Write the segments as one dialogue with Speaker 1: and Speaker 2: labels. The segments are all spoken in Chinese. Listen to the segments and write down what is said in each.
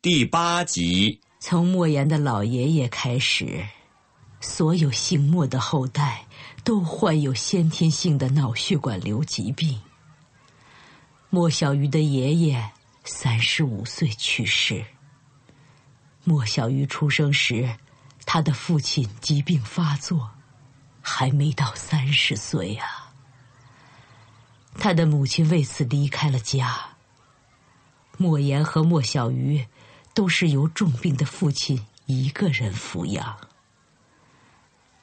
Speaker 1: 第八集，
Speaker 2: 从莫言的老爷爷开始，所有姓莫的后代都患有先天性的脑血管瘤疾病。莫小鱼的爷爷三十五岁去世。莫小鱼出生时，他的父亲疾病发作，还没到三十岁啊。他的母亲为此离开了家。莫言和莫小鱼都是由重病的父亲一个人抚养。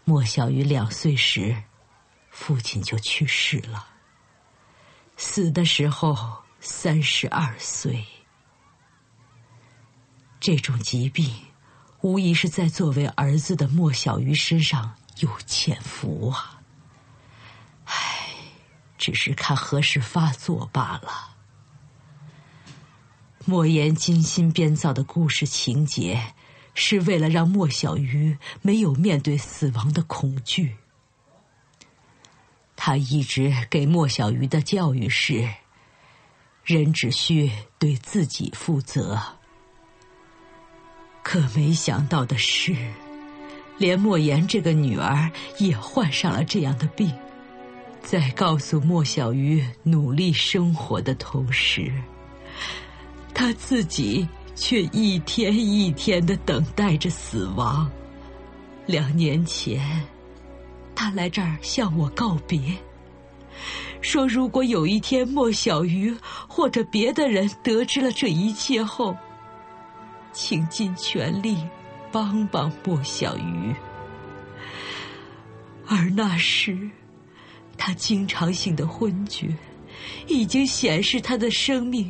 Speaker 2: 莫小鱼两岁时，父亲就去世了。死的时候三十二岁。这种疾病，无疑是在作为儿子的莫小鱼身上有潜伏啊。唉，只是看何时发作罢了。莫言精心编造的故事情节，是为了让莫小鱼没有面对死亡的恐惧。他一直给莫小鱼的教育是：人只需对自己负责。可没想到的是，连莫言这个女儿也患上了这样的病。在告诉莫小鱼努力生活的同时，他自己却一天一天的等待着死亡。两年前，他来这儿向我告别，说如果有一天莫小鱼或者别的人得知了这一切后，请尽全力帮帮莫小鱼。而那时，他经常性的昏厥，已经显示他的生命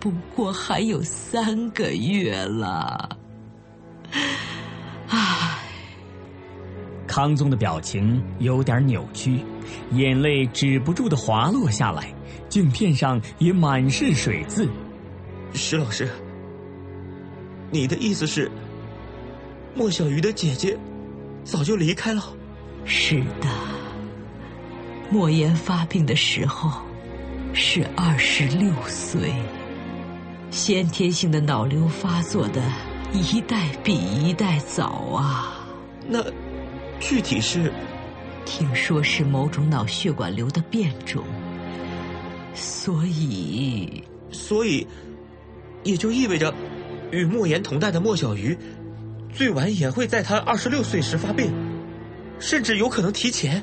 Speaker 2: 不过还有三个月了。唉，
Speaker 3: 康宗的表情有点扭曲，眼泪止不住的滑落下来，镜片上也满是水渍。
Speaker 4: 石老师，你的意思是，莫小鱼的姐姐早就离开了？
Speaker 2: 是的，莫言发病的时候是二十六岁，先天性的脑瘤发作的一代比一代早啊。
Speaker 4: 那具体是？
Speaker 2: 听说是某种脑血管瘤的变种，所以，
Speaker 4: 所以，也就意味着，与莫言同代的莫小鱼，最晚也会在他二十六岁时发病，甚至有可能提前。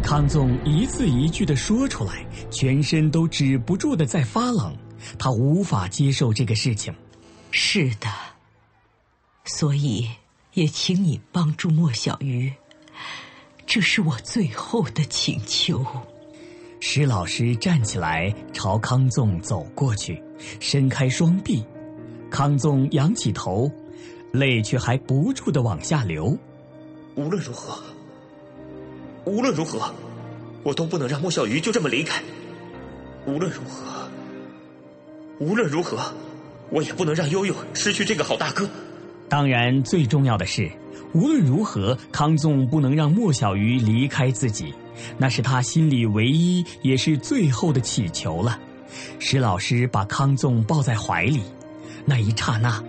Speaker 3: 康纵一字一句的说出来，全身都止不住的在发冷，他无法接受这个事情。
Speaker 2: 是的，所以也请你帮助莫小鱼，这是我最后的请求。
Speaker 3: 石老师站起来朝康纵走过去，伸开双臂，康纵仰起头，泪却还不住的往下流。
Speaker 4: 无论如何，无论如何，我都不能让莫小鱼就这么离开。无论如何，无论如何，我也不能让悠悠失去这个好大哥。
Speaker 3: 当然，最重要的是，无论如何，康纵不能让莫小鱼离开自己，那是他心里唯一也是最后的祈求了。石老师把康纵抱在怀里，那一刹那，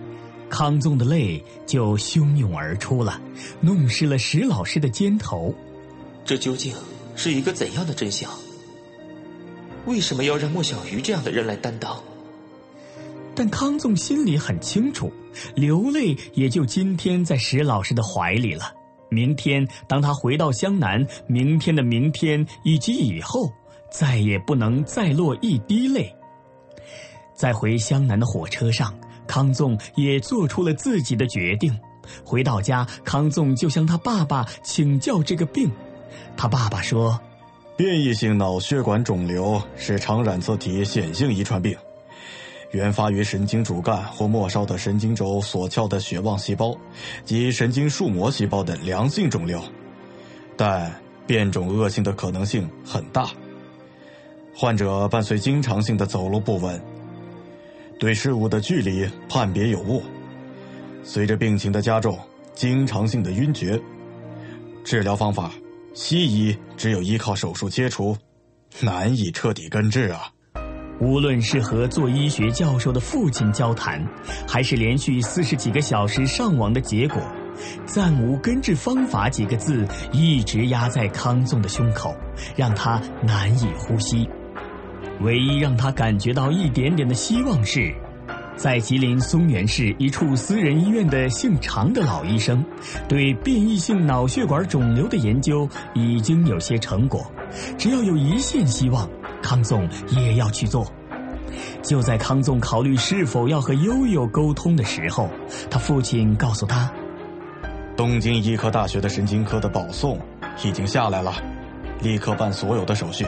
Speaker 3: 康纵的泪就汹涌而出了，弄湿了石老师的肩头。
Speaker 4: 这究竟是一个怎样的真相？为什么要让莫小鱼这样的人来担当？
Speaker 3: 但康纵心里很清楚，流泪也就今天在石老师的怀里了。明天当他回到湘南，明天的明天以及以后，再也不能再落一滴泪。在回湘南的火车上，康纵也做出了自己的决定。回到家，康纵就向他爸爸请教这个病。他爸爸说：“
Speaker 5: 变异性脑血管肿瘤是常染色体显性遗传病，原发于神经主干或末梢的神经轴所鞘的血旺细胞及神经束膜细胞的良性肿瘤，但变种恶性的可能性很大。患者伴随经常性的走路不稳，对事物的距离判别有误。”随着病情的加重，经常性的晕厥，治疗方法，西医只有依靠手术切除，难以彻底根治啊。
Speaker 3: 无论是和做医学教授的父亲交谈，还是连续四十几个小时上网的结果，“暂无根治方法”几个字一直压在康纵的胸口，让他难以呼吸。唯一让他感觉到一点点的希望是。在吉林松原市一处私人医院的姓常的老医生，对变异性脑血管肿瘤的研究已经有些成果。只要有一线希望，康纵也要去做。就在康纵考虑是否要和悠悠沟通的时候，他父亲告诉他：“
Speaker 5: 东京医科大学的神经科的保送已经下来了，立刻办所有的手续。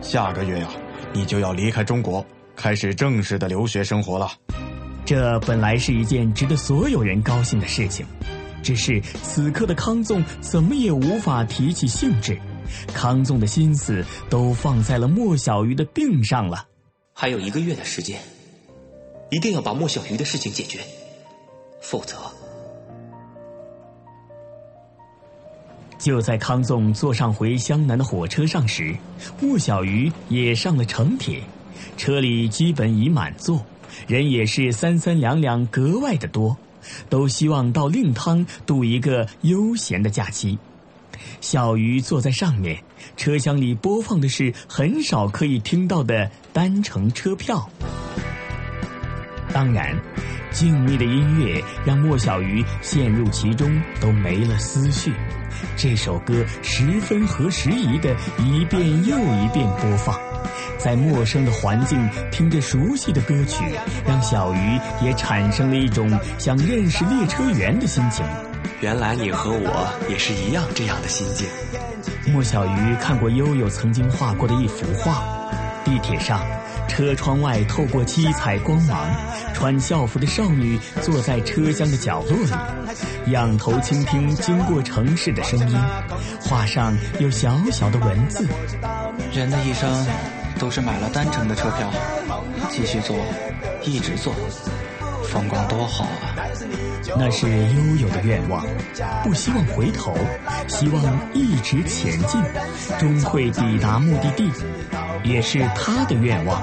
Speaker 5: 下个月呀，你就要离开中国。”开始正式的留学生活了，
Speaker 3: 这本来是一件值得所有人高兴的事情，只是此刻的康纵怎么也无法提起兴致，康纵的心思都放在了莫小鱼的病上了。
Speaker 4: 还有一个月的时间，一定要把莫小鱼的事情解决，否则……
Speaker 3: 就在康纵坐上回湘南的火车上时，莫小鱼也上了城铁。车里基本已满座，人也是三三两两，格外的多，都希望到令汤度一个悠闲的假期。小鱼坐在上面，车厢里播放的是很少可以听到的单程车票。当然，静谧的音乐让莫小鱼陷入其中，都没了思绪。这首歌十分合时宜的一遍又一遍播放。在陌生的环境听着熟悉的歌曲，让小鱼也产生了一种想认识列车员的心情。
Speaker 4: 原来你和我也是一样这样的心境。
Speaker 3: 莫小鱼看过悠悠曾经画过的一幅画：地铁上，车窗外透过七彩光芒，穿校服的少女坐在车厢的角落里，仰头倾听经过城市的声音。画上有小小的文字：
Speaker 6: 人的一生。都是买了单程的车票，继续坐，一直坐，风光多好啊！
Speaker 3: 那是悠悠的愿望，不希望回头，希望一直前进，终会抵达目的地，也是他的愿望。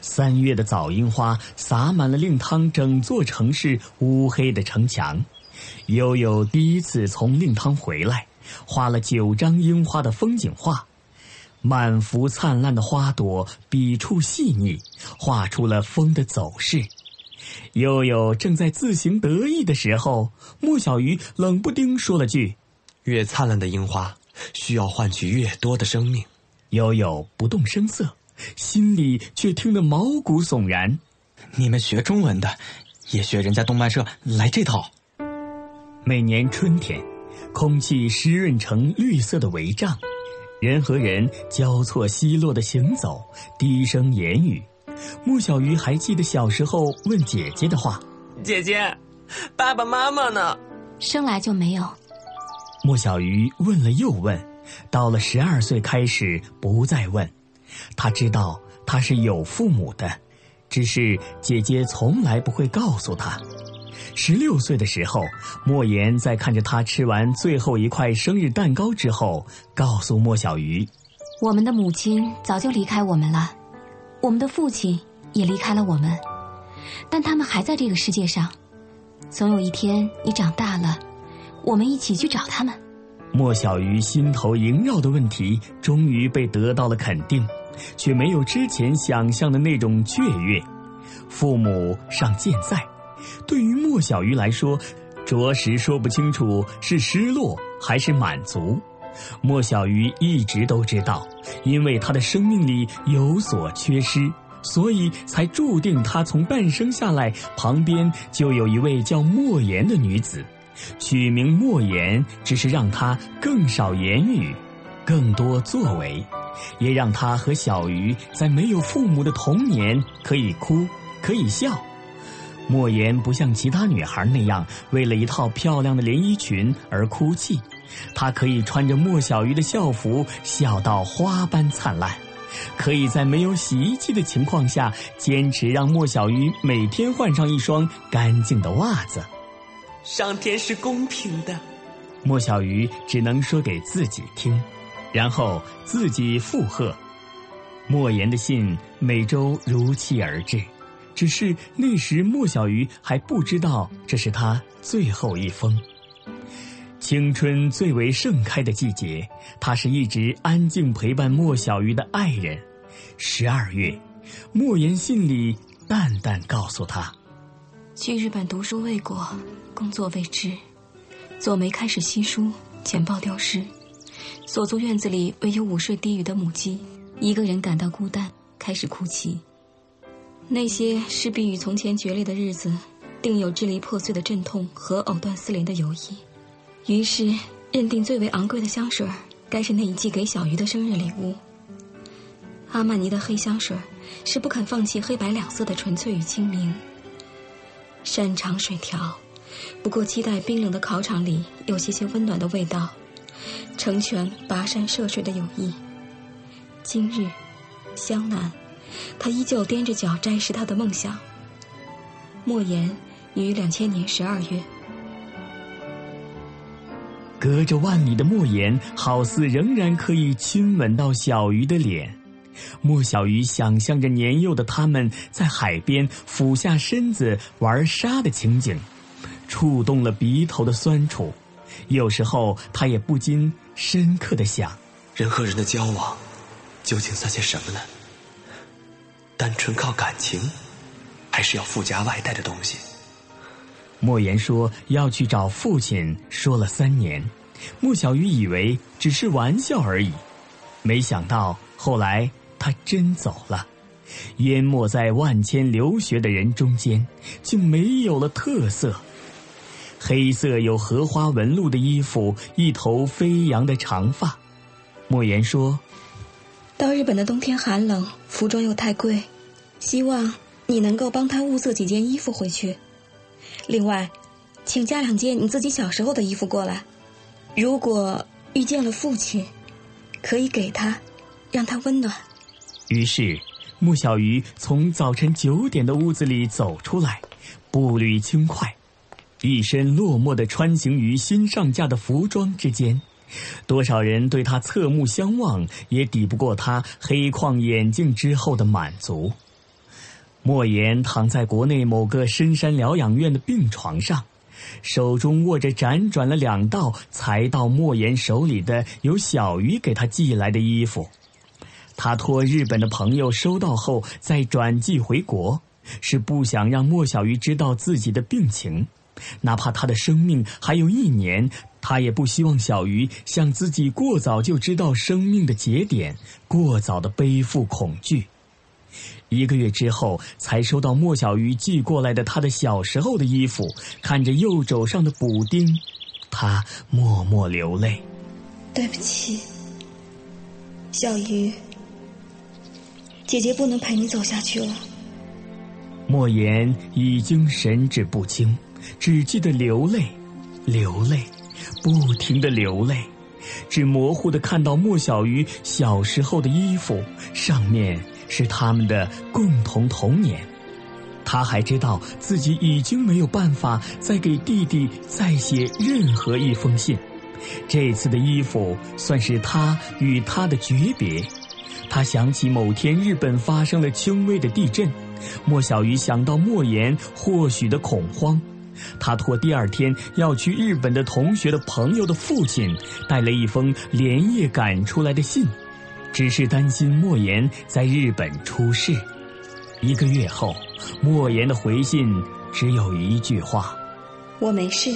Speaker 3: 三月的早樱花洒满了令汤整座城市乌黑的城墙。悠悠第一次从令汤回来，画了九张樱花的风景画，满幅灿烂的花朵，笔触细腻，画出了风的走势。悠悠正在自行得意的时候，莫小鱼冷不丁说了句：“
Speaker 4: 越灿烂的樱花，需要换取越多的生命。”
Speaker 3: 悠悠不动声色。心里却听得毛骨悚然。
Speaker 6: 你们学中文的，也学人家动漫社来这套。
Speaker 3: 每年春天，空气湿润成绿色的帷帐，人和人交错奚落的行走，低声言语。莫小鱼还记得小时候问姐姐的话：“
Speaker 4: 姐姐，爸爸妈妈呢？”
Speaker 7: 生来就没有。
Speaker 3: 莫小鱼问了又问，到了十二岁开始不再问。他知道他是有父母的，只是姐姐从来不会告诉他。十六岁的时候，莫言在看着他吃完最后一块生日蛋糕之后，告诉莫小鱼：“
Speaker 7: 我们的母亲早就离开我们了，我们的父亲也离开了我们，但他们还在这个世界上。总有一天你长大了，我们一起去找他们。”
Speaker 3: 莫小鱼心头萦绕的问题终于被得到了肯定。却没有之前想象的那种雀跃。父母尚健在，对于莫小鱼来说，着实说不清楚是失落还是满足。莫小鱼一直都知道，因为他的生命里有所缺失，所以才注定他从诞生下来旁边就有一位叫莫言的女子。取名莫言，只是让他更少言语，更多作为，也让他和小鱼在没有父母的童年可以哭，可以笑。莫言不像其他女孩那样为了一套漂亮的连衣裙而哭泣，她可以穿着莫小鱼的校服笑到花般灿烂，可以在没有洗衣机的情况下坚持让莫小鱼每天换上一双干净的袜子。
Speaker 8: 上天是公平的，
Speaker 3: 莫小鱼只能说给自己听，然后自己附和。莫言的信每周如期而至。只是那时莫小鱼还不知道这是他最后一封。青春最为盛开的季节，他是一直安静陪伴莫小鱼的爱人。十二月，莫言信里淡淡告诉他：
Speaker 7: 去日本读书未果，工作未知，左眉开始稀疏，简报丢失，所租院子里唯有午睡低语的母鸡，一个人感到孤单，开始哭泣。那些势必与从前决裂的日子，定有支离破碎的阵痛和藕断丝连的友谊。于是，认定最为昂贵的香水，该是那一季给小鱼的生日礼物。阿玛尼的黑香水，是不肯放弃黑白两色的纯粹与清明。擅长水调，不过期待冰冷的考场里有些些温暖的味道，成全跋山涉水的友谊。今日，湘南。他依旧踮着脚摘拾他的梦想。莫言于两千年十二月，
Speaker 3: 隔着万里的莫言，好似仍然可以亲吻到小鱼的脸。莫小鱼想象着年幼的他们在海边俯下身子玩沙的情景，触动了鼻头的酸楚。有时候，他也不禁深刻的想：
Speaker 8: 人和人的交往，究竟算些什么呢？单纯靠感情，还是要附加外带的东西。
Speaker 3: 莫言说要去找父亲，说了三年。莫小鱼以为只是玩笑而已，没想到后来他真走了，淹没在万千留学的人中间，竟没有了特色。黑色有荷花纹路的衣服，一头飞扬的长发。莫言说。
Speaker 7: 到日本的冬天寒冷，服装又太贵，希望你能够帮他物色几件衣服回去。另外，请加两件你自己小时候的衣服过来。如果遇见了父亲，可以给他，让他温暖。
Speaker 3: 于是，穆小鱼从早晨九点的屋子里走出来，步履轻快，一身落寞的穿行于新上架的服装之间。多少人对他侧目相望，也抵不过他黑框眼镜之后的满足。莫言躺在国内某个深山疗养院的病床上，手中握着辗转了两道才到莫言手里的由小鱼给他寄来的衣服。他托日本的朋友收到后再转寄回国，是不想让莫小鱼知道自己的病情，哪怕他的生命还有一年。他也不希望小鱼像自己过早就知道生命的节点，过早的背负恐惧。一个月之后，才收到莫小鱼寄过来的他的小时候的衣服，看着右肘上的补丁，他默默流泪。
Speaker 7: 对不起，小鱼，姐姐不能陪你走下去了。
Speaker 3: 莫言已经神志不清，只记得流泪，流泪。不停的流泪，只模糊的看到莫小鱼小时候的衣服，上面是他们的共同童年。他还知道自己已经没有办法再给弟弟再写任何一封信。这次的衣服算是他与他的诀别。他想起某天日本发生了轻微的地震，莫小鱼想到莫言或许的恐慌。他托第二天要去日本的同学的朋友的父亲带了一封连夜赶出来的信，只是担心莫言在日本出事。一个月后，莫言的回信只有一句话：“
Speaker 7: 我没事。”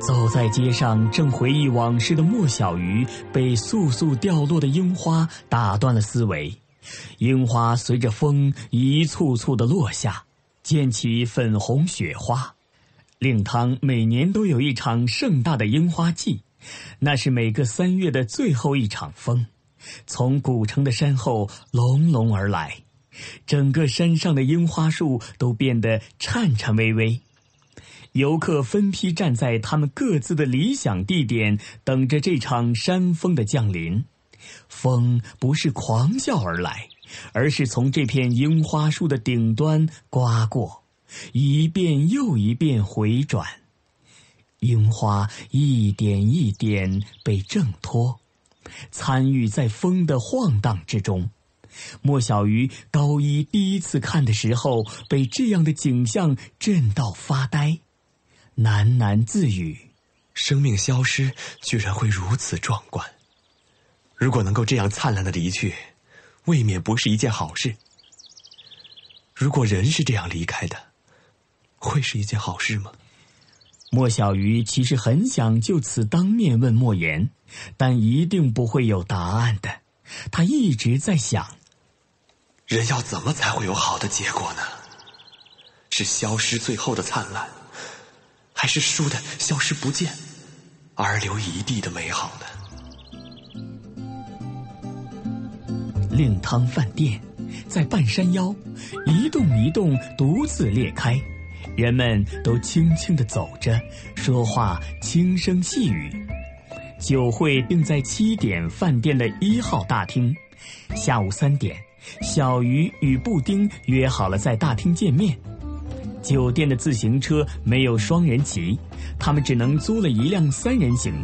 Speaker 3: 走在街上，正回忆往事的莫小鱼，被簌簌掉落的樱花打断了思维。樱花随着风一簇簇的落下，溅起粉红雪花。令汤每年都有一场盛大的樱花季，那是每个三月的最后一场风，从古城的山后隆隆而来，整个山上的樱花树都变得颤颤巍巍。游客分批站在他们各自的理想地点，等着这场山风的降临。风不是狂啸而来，而是从这片樱花树的顶端刮过，一遍又一遍回转。樱花一点一点被挣脱，参与在风的晃荡之中。莫小鱼高一第一次看的时候，被这样的景象震到发呆。喃喃自语：“
Speaker 9: 生命消失，居然会如此壮观。如果能够这样灿烂的离去，未免不是一件好事。如果人是这样离开的，会是一件好事吗？”
Speaker 3: 莫小鱼其实很想就此当面问莫言，但一定不会有答案的。他一直在想：
Speaker 9: 人要怎么才会有好的结果呢？是消失最后的灿烂？还是输的消失不见，而留一地的美好呢？
Speaker 3: 令汤饭店在半山腰，一栋一栋独自裂开，人们都轻轻的走着，说话轻声细语。酒会定在七点饭店的一号大厅，下午三点，小鱼与布丁约好了在大厅见面。酒店的自行车没有双人骑，他们只能租了一辆三人行。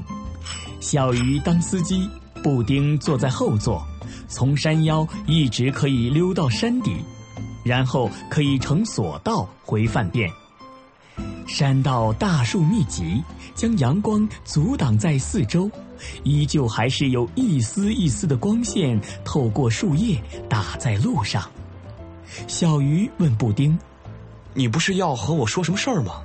Speaker 3: 小鱼当司机，布丁坐在后座，从山腰一直可以溜到山底，然后可以乘索道回饭店。山道大树密集，将阳光阻挡在四周，依旧还是有一丝一丝的光线透过树叶打在路上。小鱼问布丁。
Speaker 9: 你不是要和我说什么事儿吗？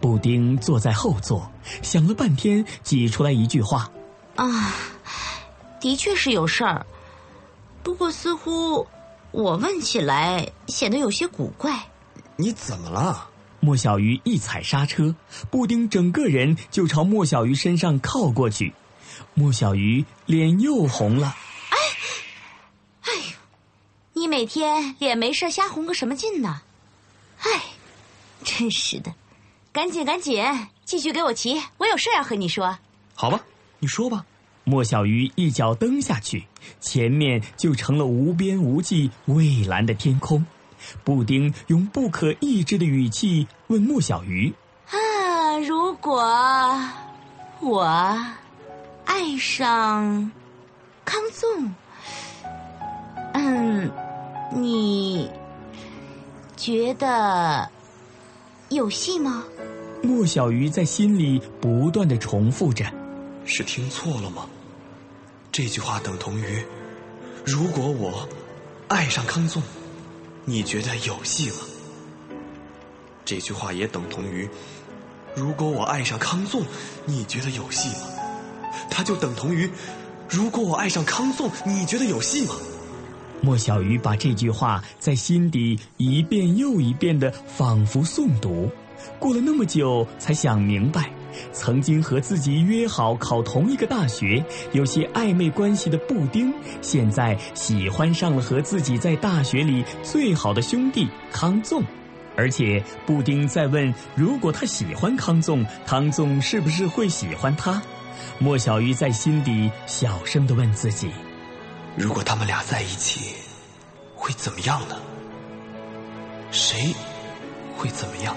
Speaker 3: 布丁坐在后座，想了半天，挤出来一句话：“
Speaker 10: 啊，的确是有事儿，不过似乎我问起来显得有些古怪。”
Speaker 9: 你怎么了？
Speaker 3: 莫小鱼一踩刹车，布丁整个人就朝莫小鱼身上靠过去，莫小鱼脸又红了。哎，
Speaker 10: 哎呦，你每天脸没事瞎红个什么劲呢？哎，真是的！赶紧赶紧，继续给我骑，我有事要和你说。
Speaker 9: 好吧，你说吧。
Speaker 3: 莫小鱼一脚蹬下去，前面就成了无边无际蔚蓝的天空。布丁用不可抑制的语气问莫小鱼：“
Speaker 10: 啊，如果我爱上康纵，嗯，你？”觉得有戏吗？
Speaker 3: 莫小鱼在心里不断的重复着：“
Speaker 9: 是听错了吗？这句话等同于，如果我爱上康颂，你觉得有戏吗？这句话也等同于，如果我爱上康颂，你觉得有戏吗？它就等同于，如果我爱上康颂，你觉得有戏吗？”
Speaker 3: 莫小鱼把这句话在心底一遍又一遍的仿佛诵读，过了那么久才想明白，曾经和自己约好考同一个大学、有些暧昧关系的布丁，现在喜欢上了和自己在大学里最好的兄弟康纵，而且布丁在问：如果他喜欢康纵，康纵是不是会喜欢他？莫小鱼在心底小声的问自己。
Speaker 9: 如果他们俩在一起，会怎么样呢？谁会怎么样？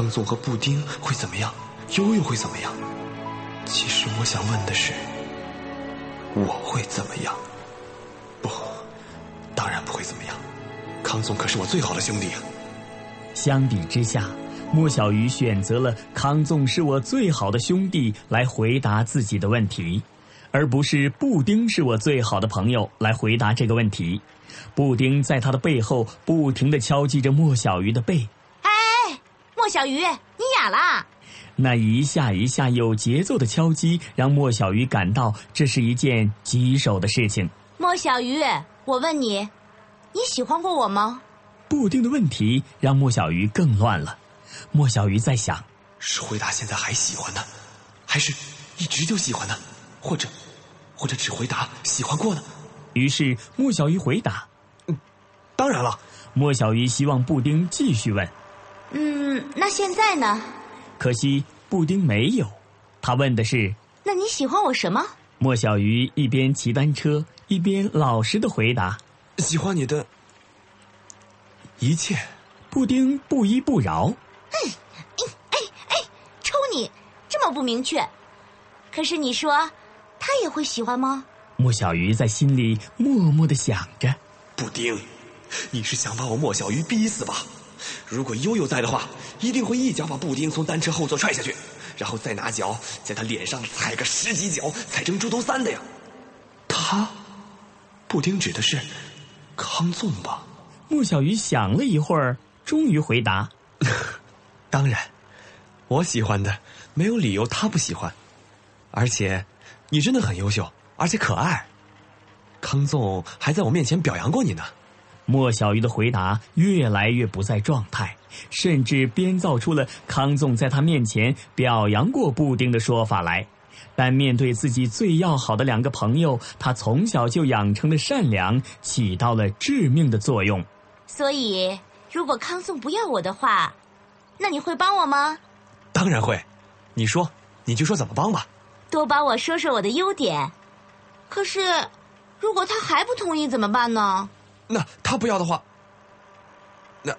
Speaker 9: 康总和布丁会怎么样？悠悠会怎么样？其实我想问的是，我会怎么样？不，当然不会怎么样。康总可是我最好的兄弟啊。
Speaker 3: 相比之下，莫小鱼选择了康纵是我最好的兄弟来回答自己的问题。而不是布丁是我最好的朋友来回答这个问题。布丁在他的背后不停的敲击着莫小鱼的背。
Speaker 10: 小鱼，你哑了？
Speaker 3: 那一下一下有节奏的敲击，让莫小鱼感到这是一件棘手的事情。
Speaker 10: 莫小鱼，我问你，你喜欢过我吗？
Speaker 3: 布丁的问题让莫小鱼更乱了。莫小鱼在想：
Speaker 9: 是回答现在还喜欢呢，还是一直就喜欢呢？或者，或者只回答喜欢过呢？
Speaker 3: 于是莫小鱼回答：“
Speaker 9: 嗯，当然了。”
Speaker 3: 莫小鱼希望布丁继续问：“
Speaker 10: 嗯，那现在呢？”
Speaker 3: 可惜布丁没有。他问的是：“
Speaker 10: 那你喜欢我什么？”
Speaker 3: 莫小鱼一边骑单车一边老实的回答：“
Speaker 9: 喜欢你的一切。”
Speaker 3: 布丁不依不饶：“
Speaker 10: 嗯，哎哎，抽你！这么不明确。可是你说，他也会喜欢吗？”
Speaker 3: 莫小鱼在心里默默的想着：“
Speaker 9: 布丁。”你是想把我莫小鱼逼死吧？如果悠悠在的话，一定会一脚把布丁从单车后座踹下去，然后再拿脚在他脸上踩个十几脚，踩成猪头三的呀。他，布丁指的是康纵吧？
Speaker 3: 穆小鱼想了一会儿，终于回答：“
Speaker 9: 当然，我喜欢的没有理由他不喜欢，而且你真的很优秀，而且可爱。康纵还在我面前表扬过你呢。”
Speaker 3: 莫小鱼的回答越来越不在状态，甚至编造出了康纵在他面前表扬过布丁的说法来。但面对自己最要好的两个朋友，他从小就养成的善良起到了致命的作用。
Speaker 10: 所以，如果康纵不要我的话，那你会帮我吗？
Speaker 9: 当然会。你说，你就说怎么帮吧。
Speaker 10: 多帮我说说我的优点。可是，如果他还不同意怎么办呢？
Speaker 9: 那他不要的话，那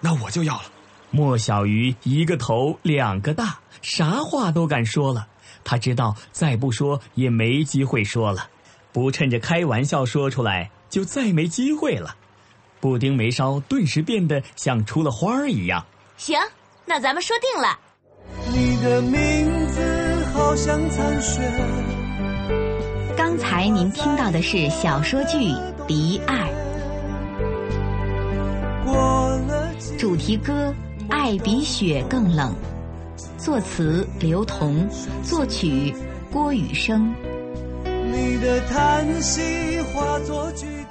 Speaker 9: 那我就要了。
Speaker 3: 莫小鱼一个头两个大，啥话都敢说了。他知道再不说也没机会说了，不趁着开玩笑说出来，就再没机会了。布丁眉梢顿时变得像出了花儿一样。
Speaker 10: 行，那咱们说定了。
Speaker 8: 你的名字好像残雪。
Speaker 7: 刚才您听到的是小说剧《离爱》。主题歌《爱比雪更冷》，作词刘同，作曲郭雨生。
Speaker 8: 你的叹息化作句。